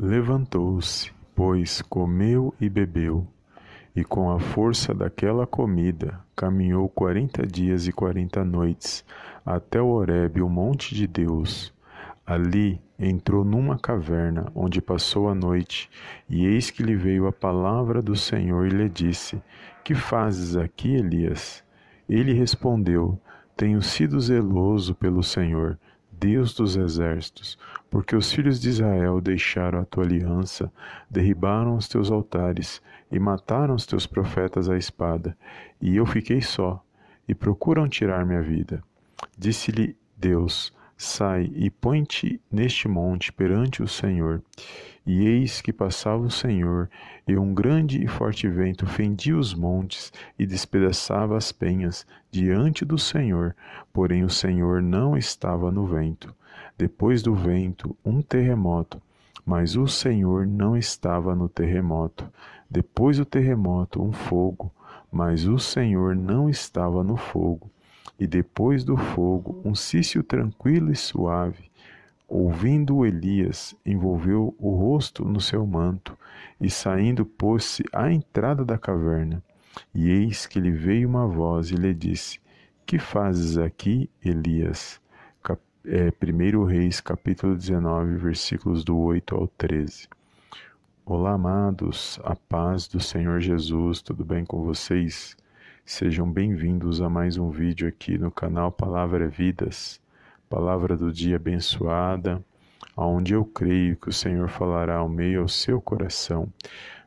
Levantou-se, pois, comeu e bebeu, e com a força daquela comida caminhou quarenta dias e quarenta noites até o Horebe, o monte de Deus. Ali entrou numa caverna, onde passou a noite, e eis que lhe veio a palavra do Senhor e lhe disse: Que fazes aqui, Elias? Ele respondeu: Tenho sido zeloso pelo Senhor Deus dos exércitos, porque os filhos de Israel deixaram a tua aliança, derribaram os teus altares e mataram os teus profetas à espada, e eu fiquei só, e procuram tirar minha vida. Disse-lhe Deus: Sai e põe-te neste monte perante o Senhor. E eis que passava o Senhor, e um grande e forte vento fendia os montes e despedaçava as penhas diante do Senhor, porém o Senhor não estava no vento. Depois do vento, um terremoto, mas o Senhor não estava no terremoto. Depois do terremoto, um fogo, mas o Senhor não estava no fogo. E depois do fogo, um cício tranquilo e suave. Ouvindo Elias, envolveu o rosto no seu manto e saindo pôs-se à entrada da caverna. E eis que lhe veio uma voz e lhe disse: Que fazes aqui, Elias? Cap é, 1 Reis, capítulo 19, versículos do 8 ao 13. Olá, amados, a paz do Senhor Jesus, tudo bem com vocês? Sejam bem-vindos a mais um vídeo aqui no canal Palavra Vidas palavra do dia abençoada, aonde eu creio que o Senhor falará ao meio ao seu coração.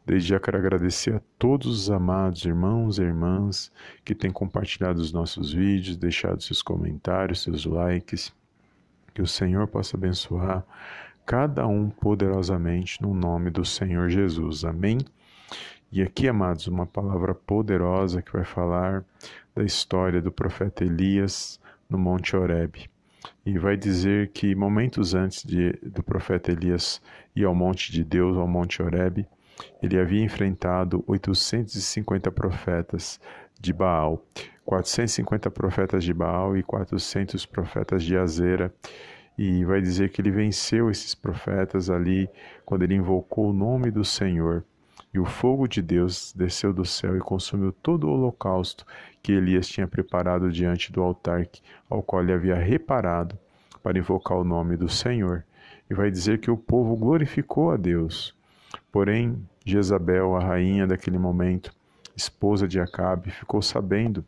Desde já quero agradecer a todos os amados irmãos e irmãs que têm compartilhado os nossos vídeos, deixado seus comentários, seus likes. Que o Senhor possa abençoar cada um poderosamente no nome do Senhor Jesus. Amém. E aqui, amados, uma palavra poderosa que vai falar da história do profeta Elias no Monte Horebe e vai dizer que momentos antes de, do profeta Elias ir ao monte de Deus, ao monte Horebe, ele havia enfrentado 850 profetas de Baal, 450 profetas de Baal e 400 profetas de Azera. E vai dizer que ele venceu esses profetas ali quando ele invocou o nome do Senhor. E o fogo de Deus desceu do céu e consumiu todo o holocausto que Elias tinha preparado diante do altar ao qual ele havia reparado para invocar o nome do Senhor. E vai dizer que o povo glorificou a Deus. Porém, Jezabel, a rainha daquele momento, esposa de Acabe, ficou sabendo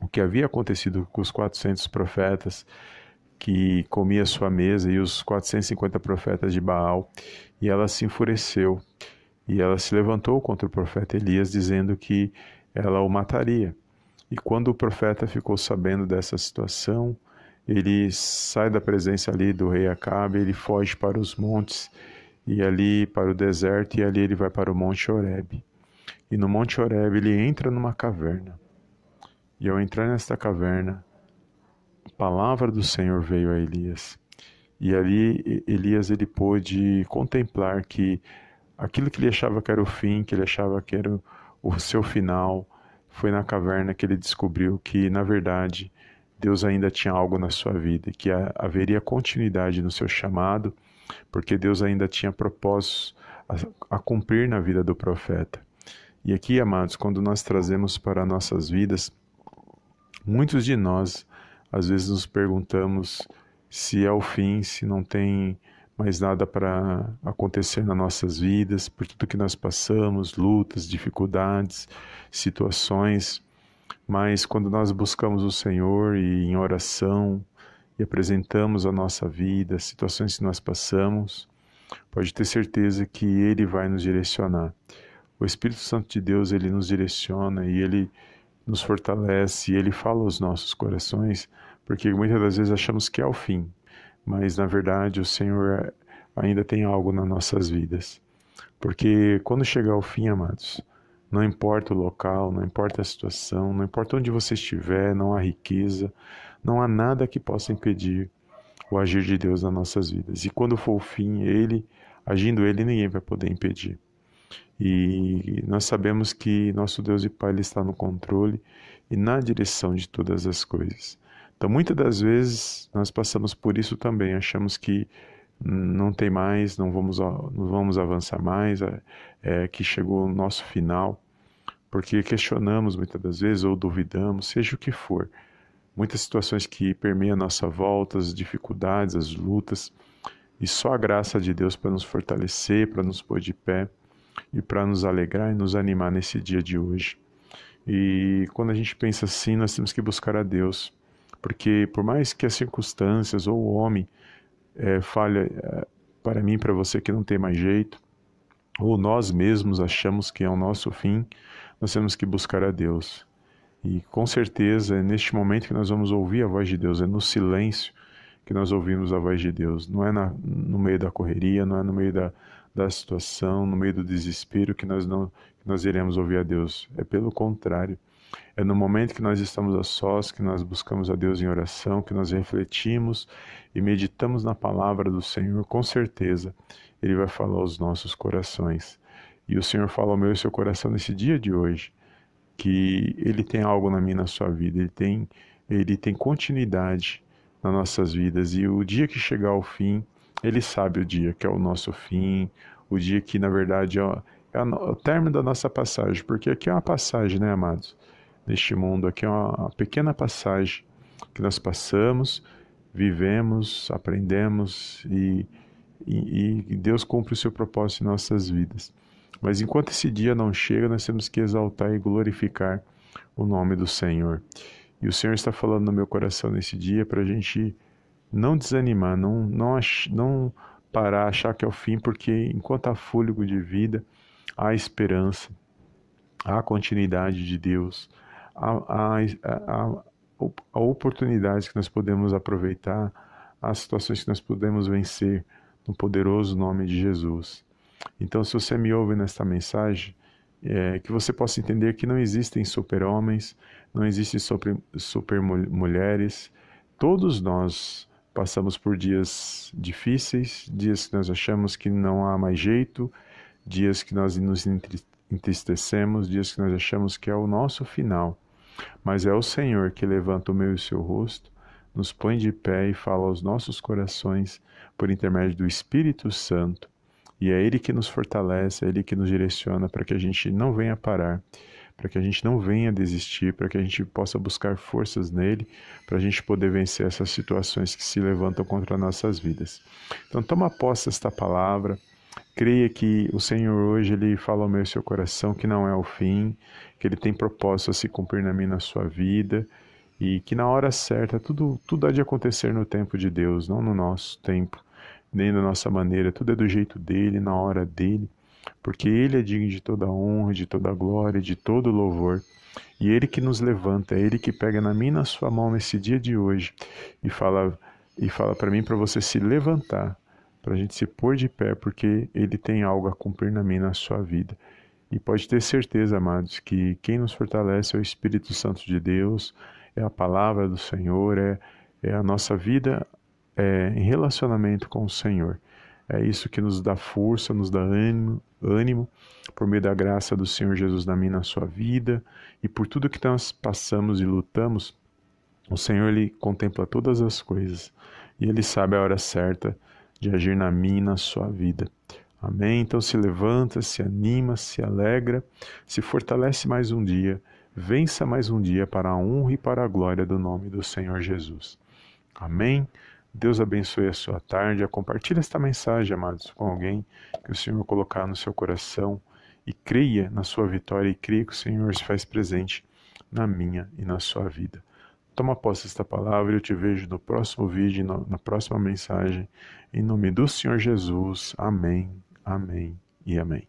o que havia acontecido com os 400 profetas que comia sua mesa e os 450 profetas de Baal, e ela se enfureceu e ela se levantou contra o profeta Elias, dizendo que ela o mataria. E quando o profeta ficou sabendo dessa situação, ele sai da presença ali do rei Acabe, ele foge para os montes e ali para o deserto e ali ele vai para o monte Horebe. E no monte Horebe ele entra numa caverna. E ao entrar nesta caverna, a palavra do Senhor veio a Elias. E ali Elias ele pôde contemplar que aquilo que ele achava que era o fim, que ele achava que era o seu final, foi na caverna que ele descobriu que, na verdade, Deus ainda tinha algo na sua vida, que haveria continuidade no seu chamado, porque Deus ainda tinha propósitos a, a cumprir na vida do profeta. E aqui, amados, quando nós trazemos para nossas vidas, muitos de nós às vezes nos perguntamos se é o fim, se não tem mais nada para acontecer nas nossas vidas, por tudo que nós passamos, lutas, dificuldades, situações. Mas quando nós buscamos o Senhor e em oração e apresentamos a nossa vida, as situações que nós passamos, pode ter certeza que Ele vai nos direcionar. O Espírito Santo de Deus, Ele nos direciona e Ele nos fortalece e Ele fala aos nossos corações, porque muitas das vezes achamos que é o fim, mas na verdade o Senhor ainda tem algo nas nossas vidas. Porque quando chegar ao fim, amados, não importa o local, não importa a situação, não importa onde você estiver, não há riqueza, não há nada que possa impedir o agir de Deus nas nossas vidas. E quando for o fim, ele, agindo ele, ninguém vai poder impedir. E nós sabemos que nosso Deus e Pai ele está no controle e na direção de todas as coisas. Então, muitas das vezes, nós passamos por isso também. Achamos que não tem mais, não vamos, não vamos avançar mais, é, é, que chegou o nosso final, porque questionamos muitas das vezes ou duvidamos, seja o que for. Muitas situações que permeiam a nossa volta, as dificuldades, as lutas, e só a graça de Deus para nos fortalecer, para nos pôr de pé e para nos alegrar e nos animar nesse dia de hoje. E quando a gente pensa assim, nós temos que buscar a Deus, porque por mais que as circunstâncias ou o homem é, falha é, para mim, para você que não tem mais jeito, ou nós mesmos achamos que é o nosso fim, nós temos que buscar a Deus. E com certeza é neste momento que nós vamos ouvir a voz de Deus, é no silêncio que nós ouvimos a voz de Deus. Não é na, no meio da correria, não é no meio da, da situação, no meio do desespero que nós não que nós iremos ouvir a Deus. É pelo contrário. É no momento que nós estamos a sós, que nós buscamos a Deus em oração, que nós refletimos e meditamos na palavra do Senhor, com certeza Ele vai falar aos nossos corações. E o Senhor fala ao meu e seu coração nesse dia de hoje, que Ele tem algo na minha na sua vida, Ele tem, ele tem continuidade nas nossas vidas. E o dia que chegar ao fim, Ele sabe o dia que é o nosso fim, o dia que, na verdade, é, é o término da nossa passagem, porque aqui é uma passagem, né, amados? Neste mundo, aqui é uma pequena passagem que nós passamos, vivemos, aprendemos e, e, e Deus cumpre o seu propósito em nossas vidas. Mas enquanto esse dia não chega, nós temos que exaltar e glorificar o nome do Senhor. E o Senhor está falando no meu coração nesse dia para a gente não desanimar, não, não, não parar, achar que é o fim, porque enquanto há fôlego de vida, há esperança, há continuidade de Deus, há, há, há, há oportunidades que nós podemos aproveitar, há situações que nós podemos vencer no poderoso nome de Jesus. Então, se você me ouve nesta mensagem, é, que você possa entender que não existem super-homens, não existem super-mulheres, todos nós Passamos por dias difíceis, dias que nós achamos que não há mais jeito, dias que nós nos entristecemos, dias que nós achamos que é o nosso final. Mas é o Senhor que levanta o meu e o seu rosto, nos põe de pé e fala aos nossos corações por intermédio do Espírito Santo. E é Ele que nos fortalece, é Ele que nos direciona para que a gente não venha parar para que a gente não venha desistir, para que a gente possa buscar forças nele, para a gente poder vencer essas situações que se levantam contra nossas vidas. Então toma posse desta palavra, creia que o Senhor hoje ele fala ao meu seu coração que não é o fim, que ele tem propósito a se cumprir na minha na sua vida e que na hora certa tudo tudo há de acontecer no tempo de Deus, não no nosso tempo, nem da nossa maneira, tudo é do jeito dele, na hora dele porque Ele é digno de toda honra, de toda glória, de todo louvor. E Ele que nos levanta, é Ele que pega na minha na sua mão nesse dia de hoje e fala e fala para mim para você se levantar, para a gente se pôr de pé, porque Ele tem algo a cumprir na minha na sua vida. E pode ter certeza, amados, que quem nos fortalece é o Espírito Santo de Deus, é a palavra do Senhor, é, é a nossa vida é, em relacionamento com o Senhor. É isso que nos dá força, nos dá ânimo, ânimo por meio da graça do Senhor Jesus na minha na sua vida e por tudo que nós passamos e lutamos. O Senhor ele contempla todas as coisas e ele sabe a hora certa de agir na minha e na sua vida. Amém? Então se levanta, se anima, se alegra, se fortalece mais um dia, vença mais um dia para a honra e para a glória do nome do Senhor Jesus. Amém? Deus abençoe a sua tarde. Compartilhe esta mensagem, amados, com alguém que o Senhor colocar no seu coração e creia na sua vitória e creia que o Senhor se faz presente na minha e na sua vida. Toma posse desta palavra e eu te vejo no próximo vídeo, na próxima mensagem. Em nome do Senhor Jesus. Amém, amém e amém.